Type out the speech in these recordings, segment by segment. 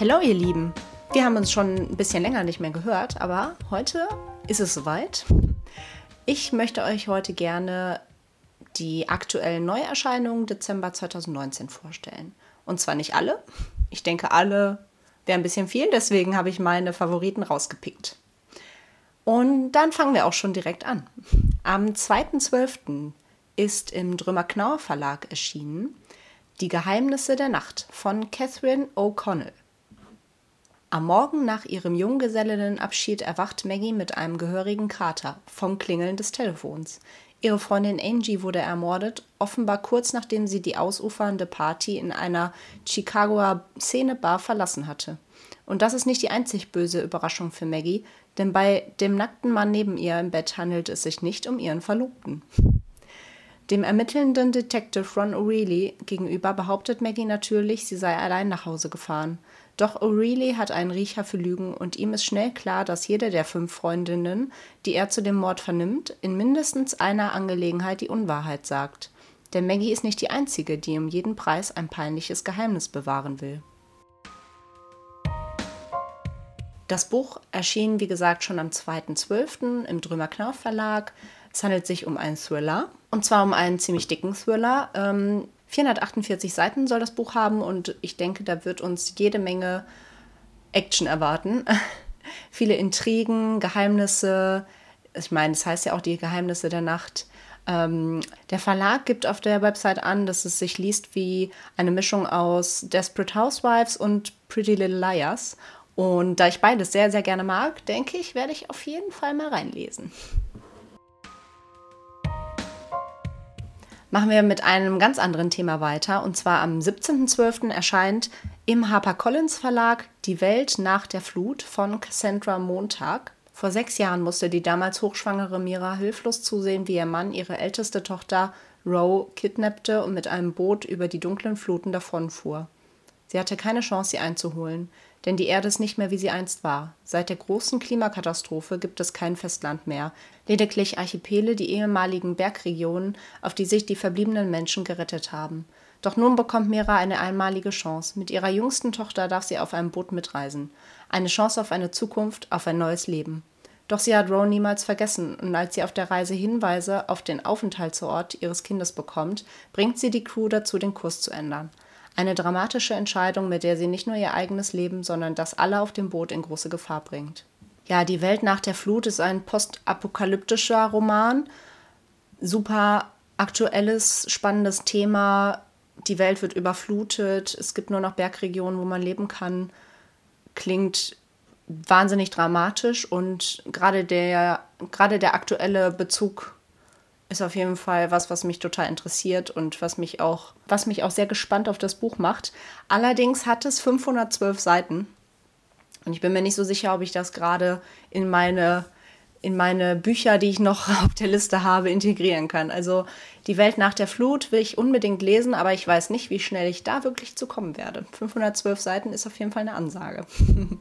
Hallo ihr Lieben, wir haben uns schon ein bisschen länger nicht mehr gehört, aber heute ist es soweit. Ich möchte euch heute gerne die aktuellen Neuerscheinungen Dezember 2019 vorstellen. Und zwar nicht alle. Ich denke, alle wäre ein bisschen viel, deswegen habe ich meine Favoriten rausgepickt. Und dann fangen wir auch schon direkt an. Am 2.12. ist im Drömer Knauer Verlag erschienen Die Geheimnisse der Nacht von Catherine O'Connell. Am Morgen nach ihrem Junggesellinnenabschied erwacht Maggie mit einem gehörigen Kater vom Klingeln des Telefons. Ihre Freundin Angie wurde ermordet, offenbar kurz nachdem sie die ausufernde Party in einer Chicagoer Szenebar verlassen hatte. Und das ist nicht die einzig böse Überraschung für Maggie, denn bei dem nackten Mann neben ihr im Bett handelt es sich nicht um ihren Verlobten. Dem ermittelnden Detective Ron O'Reilly gegenüber behauptet Maggie natürlich, sie sei allein nach Hause gefahren. Doch O'Reilly hat einen Riecher für Lügen und ihm ist schnell klar, dass jede der fünf Freundinnen, die er zu dem Mord vernimmt, in mindestens einer Angelegenheit die Unwahrheit sagt. Denn Maggie ist nicht die Einzige, die um jeden Preis ein peinliches Geheimnis bewahren will. Das Buch erschien, wie gesagt, schon am 2.12. im Drömer Knauf Verlag. Es handelt sich um einen Thriller, und zwar um einen ziemlich dicken Thriller. Ähm, 448 Seiten soll das Buch haben und ich denke, da wird uns jede Menge Action erwarten. Viele Intrigen, Geheimnisse. Ich meine, es das heißt ja auch die Geheimnisse der Nacht. Ähm, der Verlag gibt auf der Website an, dass es sich liest wie eine Mischung aus Desperate Housewives und Pretty Little Liars. Und da ich beides sehr, sehr gerne mag, denke ich, werde ich auf jeden Fall mal reinlesen. Machen wir mit einem ganz anderen Thema weiter. Und zwar am 17.12. erscheint im HarperCollins Verlag Die Welt nach der Flut von Cassandra Montag. Vor sechs Jahren musste die damals hochschwangere Mira hilflos zusehen, wie ihr Mann ihre älteste Tochter Roe kidnappte und mit einem Boot über die dunklen Fluten davonfuhr. Sie hatte keine Chance, sie einzuholen, denn die Erde ist nicht mehr, wie sie einst war. Seit der großen Klimakatastrophe gibt es kein Festland mehr, lediglich Archipele, die ehemaligen Bergregionen, auf die sich die verbliebenen Menschen gerettet haben. Doch nun bekommt Mira eine einmalige Chance. Mit ihrer jüngsten Tochter darf sie auf einem Boot mitreisen. Eine Chance auf eine Zukunft, auf ein neues Leben. Doch sie hat Roe niemals vergessen, und als sie auf der Reise Hinweise auf den Aufenthaltsort ihres Kindes bekommt, bringt sie die Crew dazu, den Kurs zu ändern. Eine dramatische Entscheidung, mit der sie nicht nur ihr eigenes Leben, sondern das alle auf dem Boot in große Gefahr bringt. Ja, Die Welt nach der Flut ist ein postapokalyptischer Roman. Super aktuelles, spannendes Thema. Die Welt wird überflutet. Es gibt nur noch Bergregionen, wo man leben kann. Klingt wahnsinnig dramatisch und gerade der, gerade der aktuelle Bezug ist auf jeden Fall was, was mich total interessiert und was mich auch, was mich auch sehr gespannt auf das Buch macht. Allerdings hat es 512 Seiten und ich bin mir nicht so sicher, ob ich das gerade in meine in meine Bücher, die ich noch auf der Liste habe, integrieren kann. Also die Welt nach der Flut will ich unbedingt lesen, aber ich weiß nicht, wie schnell ich da wirklich zu kommen werde. 512 Seiten ist auf jeden Fall eine Ansage.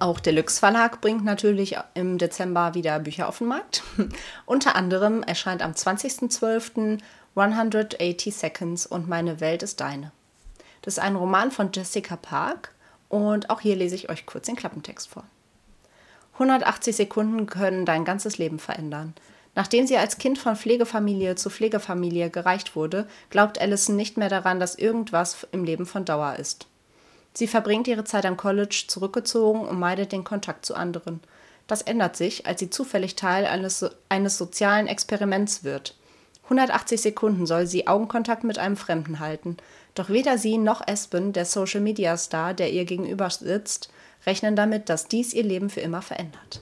Auch der Lux Verlag bringt natürlich im Dezember wieder Bücher auf den Markt. Unter anderem erscheint am 20.12. 180 Seconds und Meine Welt ist deine. Das ist ein Roman von Jessica Park und auch hier lese ich euch kurz den Klappentext vor. 180 Sekunden können dein ganzes Leben verändern. Nachdem sie als Kind von Pflegefamilie zu Pflegefamilie gereicht wurde, glaubt Allison nicht mehr daran, dass irgendwas im Leben von Dauer ist. Sie verbringt ihre Zeit am College zurückgezogen und meidet den Kontakt zu anderen. Das ändert sich, als sie zufällig Teil eines, eines sozialen Experiments wird. 180 Sekunden soll sie Augenkontakt mit einem Fremden halten. Doch weder sie noch Espen, der Social Media Star, der ihr gegenüber sitzt, rechnen damit, dass dies ihr Leben für immer verändert.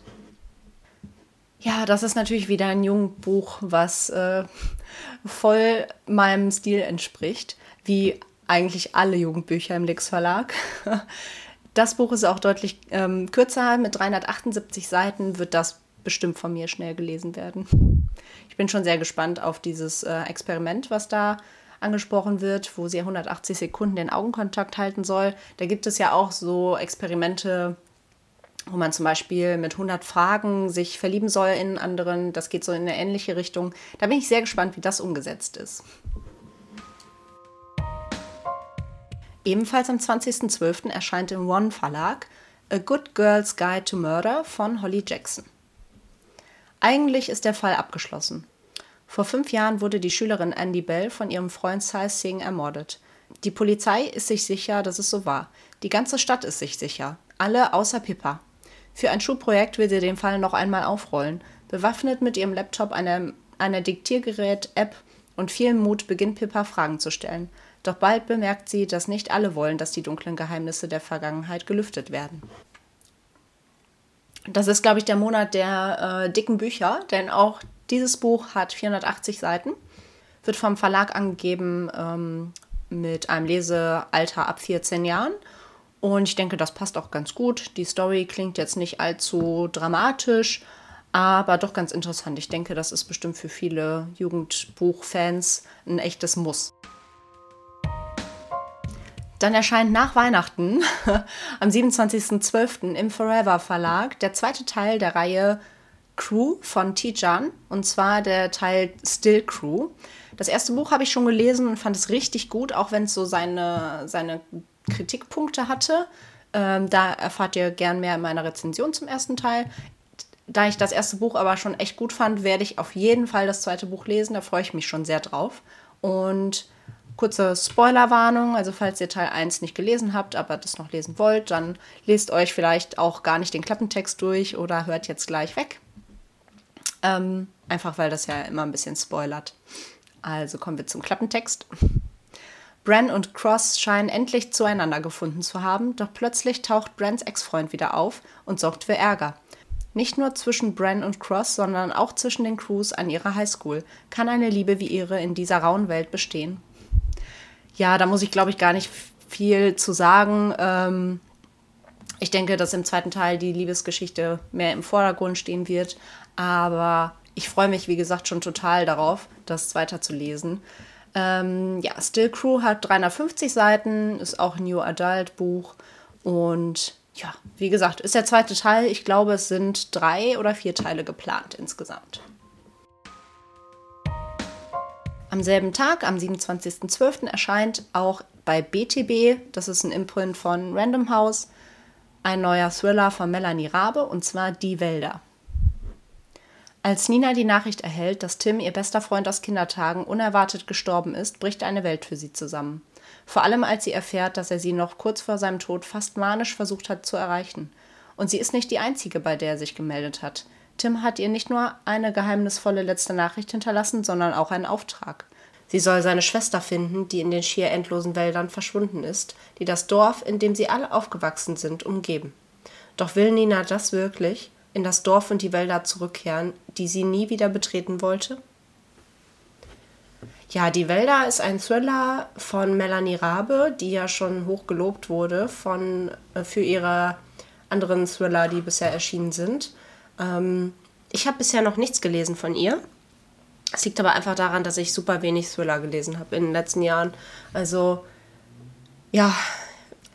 Ja, das ist natürlich wieder ein Jugendbuch, was äh, voll meinem Stil entspricht, wie eigentlich alle Jugendbücher im Lix Verlag. Das Buch ist auch deutlich ähm, kürzer, mit 378 Seiten wird das bestimmt von mir schnell gelesen werden. Ich bin schon sehr gespannt auf dieses äh, Experiment, was da angesprochen wird, wo sie 180 Sekunden den Augenkontakt halten soll. Da gibt es ja auch so Experimente, wo man zum Beispiel mit 100 Fragen sich verlieben soll in anderen. Das geht so in eine ähnliche Richtung. Da bin ich sehr gespannt, wie das umgesetzt ist. Ebenfalls am 20.12. erscheint im One Verlag A Good Girl's Guide to Murder von Holly Jackson. Eigentlich ist der Fall abgeschlossen. Vor fünf Jahren wurde die Schülerin Andy Bell von ihrem Freund Cy Singh ermordet. Die Polizei ist sich sicher, dass es so war. Die ganze Stadt ist sich sicher. Alle außer Pippa. Für ein Schulprojekt will sie den Fall noch einmal aufrollen. Bewaffnet mit ihrem Laptop, einer, einer Diktiergerät-App und viel Mut beginnt Pippa Fragen zu stellen. Doch bald bemerkt sie, dass nicht alle wollen, dass die dunklen Geheimnisse der Vergangenheit gelüftet werden. Das ist, glaube ich, der Monat der äh, dicken Bücher, denn auch dieses Buch hat 480 Seiten, wird vom Verlag angegeben ähm, mit einem Lesealter ab 14 Jahren. Und ich denke, das passt auch ganz gut. Die Story klingt jetzt nicht allzu dramatisch, aber doch ganz interessant. Ich denke, das ist bestimmt für viele Jugendbuchfans ein echtes Muss. Dann erscheint nach Weihnachten am 27.12. im Forever Verlag der zweite Teil der Reihe Crew von Tijan und zwar der Teil Still Crew. Das erste Buch habe ich schon gelesen und fand es richtig gut, auch wenn es so seine, seine Kritikpunkte hatte. Ähm, da erfahrt ihr gern mehr in meiner Rezension zum ersten Teil. Da ich das erste Buch aber schon echt gut fand, werde ich auf jeden Fall das zweite Buch lesen. Da freue ich mich schon sehr drauf. Und kurze Spoilerwarnung, also falls ihr Teil 1 nicht gelesen habt, aber das noch lesen wollt, dann lest euch vielleicht auch gar nicht den Klappentext durch oder hört jetzt gleich weg. Ähm, einfach weil das ja immer ein bisschen spoilert. Also kommen wir zum Klappentext. Bran und Cross scheinen endlich zueinander gefunden zu haben, doch plötzlich taucht Brans Ex-Freund wieder auf und sorgt für Ärger. Nicht nur zwischen Bran und Cross, sondern auch zwischen den Crews an ihrer Highschool kann eine Liebe wie ihre in dieser rauen Welt bestehen. Ja, da muss ich, glaube ich, gar nicht viel zu sagen. Ähm, ich denke, dass im zweiten Teil die Liebesgeschichte mehr im Vordergrund stehen wird. Aber ich freue mich, wie gesagt, schon total darauf, das weiterzulesen. Ähm, ja, Still Crew hat 350 Seiten, ist auch ein New Adult Buch. Und ja, wie gesagt, ist der zweite Teil. Ich glaube, es sind drei oder vier Teile geplant insgesamt. Am selben Tag, am 27.12., erscheint auch bei BTB, das ist ein Imprint von Random House, ein neuer Thriller von Melanie Rabe und zwar Die Wälder. Als Nina die Nachricht erhält, dass Tim, ihr bester Freund aus Kindertagen, unerwartet gestorben ist, bricht eine Welt für sie zusammen. Vor allem als sie erfährt, dass er sie noch kurz vor seinem Tod fast manisch versucht hat zu erreichen. Und sie ist nicht die einzige, bei der er sich gemeldet hat. Tim hat ihr nicht nur eine geheimnisvolle letzte Nachricht hinterlassen, sondern auch einen Auftrag. Sie soll seine Schwester finden, die in den schier endlosen Wäldern verschwunden ist, die das Dorf, in dem sie alle aufgewachsen sind, umgeben. Doch will Nina das wirklich? in das Dorf und die Wälder zurückkehren, die sie nie wieder betreten wollte? Ja, Die Wälder ist ein Thriller von Melanie Rabe, die ja schon hoch gelobt wurde von, äh, für ihre anderen Thriller, die bisher erschienen sind. Ähm, ich habe bisher noch nichts gelesen von ihr. Es liegt aber einfach daran, dass ich super wenig Thriller gelesen habe in den letzten Jahren. Also, ja,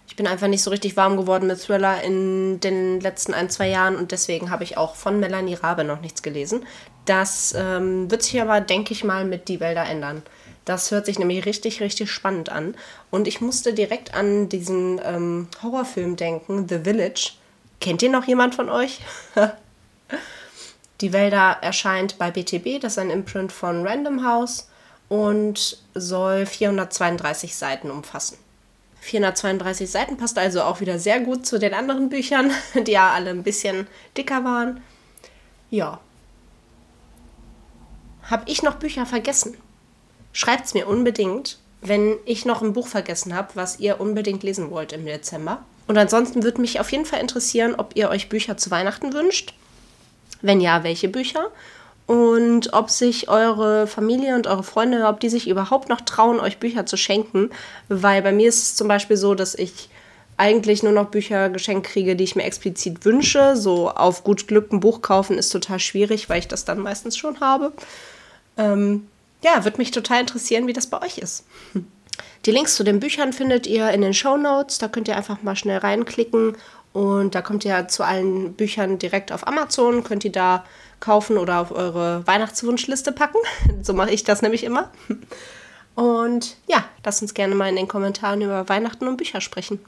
ich bin einfach nicht so richtig warm geworden mit Thriller in den letzten ein, zwei Jahren und deswegen habe ich auch von Melanie Rabe noch nichts gelesen. Das ähm, wird sich aber, denke ich mal, mit Die Wälder ändern. Das hört sich nämlich richtig, richtig spannend an. Und ich musste direkt an diesen ähm, Horrorfilm denken, The Village. Kennt ihr noch jemand von euch? Die Wälder erscheint bei BTB, das ist ein Imprint von Random House und soll 432 Seiten umfassen. 432 Seiten passt also auch wieder sehr gut zu den anderen Büchern, die ja alle ein bisschen dicker waren. Ja. Habe ich noch Bücher vergessen? Schreibt es mir unbedingt, wenn ich noch ein Buch vergessen habe, was ihr unbedingt lesen wollt im Dezember. Und ansonsten würde mich auf jeden Fall interessieren, ob ihr euch Bücher zu Weihnachten wünscht. Wenn ja, welche Bücher? und ob sich eure Familie und eure Freunde, ob die sich überhaupt noch trauen, euch Bücher zu schenken. Weil bei mir ist es zum Beispiel so, dass ich eigentlich nur noch Bücher geschenkt kriege, die ich mir explizit wünsche. So auf gut Glück ein Buch kaufen ist total schwierig, weil ich das dann meistens schon habe. Ähm, ja, würde mich total interessieren, wie das bei euch ist. Die Links zu den Büchern findet ihr in den Show Notes. Da könnt ihr einfach mal schnell reinklicken und da kommt ihr zu allen Büchern direkt auf Amazon. Könnt ihr da kaufen oder auf eure Weihnachtswunschliste packen. so mache ich das nämlich immer. Und ja, Lasst uns gerne mal in den Kommentaren über Weihnachten und Bücher sprechen.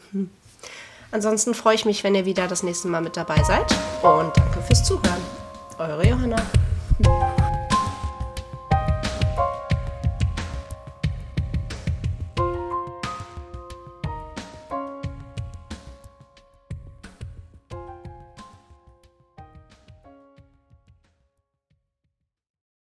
Ansonsten freue ich mich, wenn ihr wieder das nächste Mal mit dabei seid. Und danke fürs Zuhören. Eure Johanna.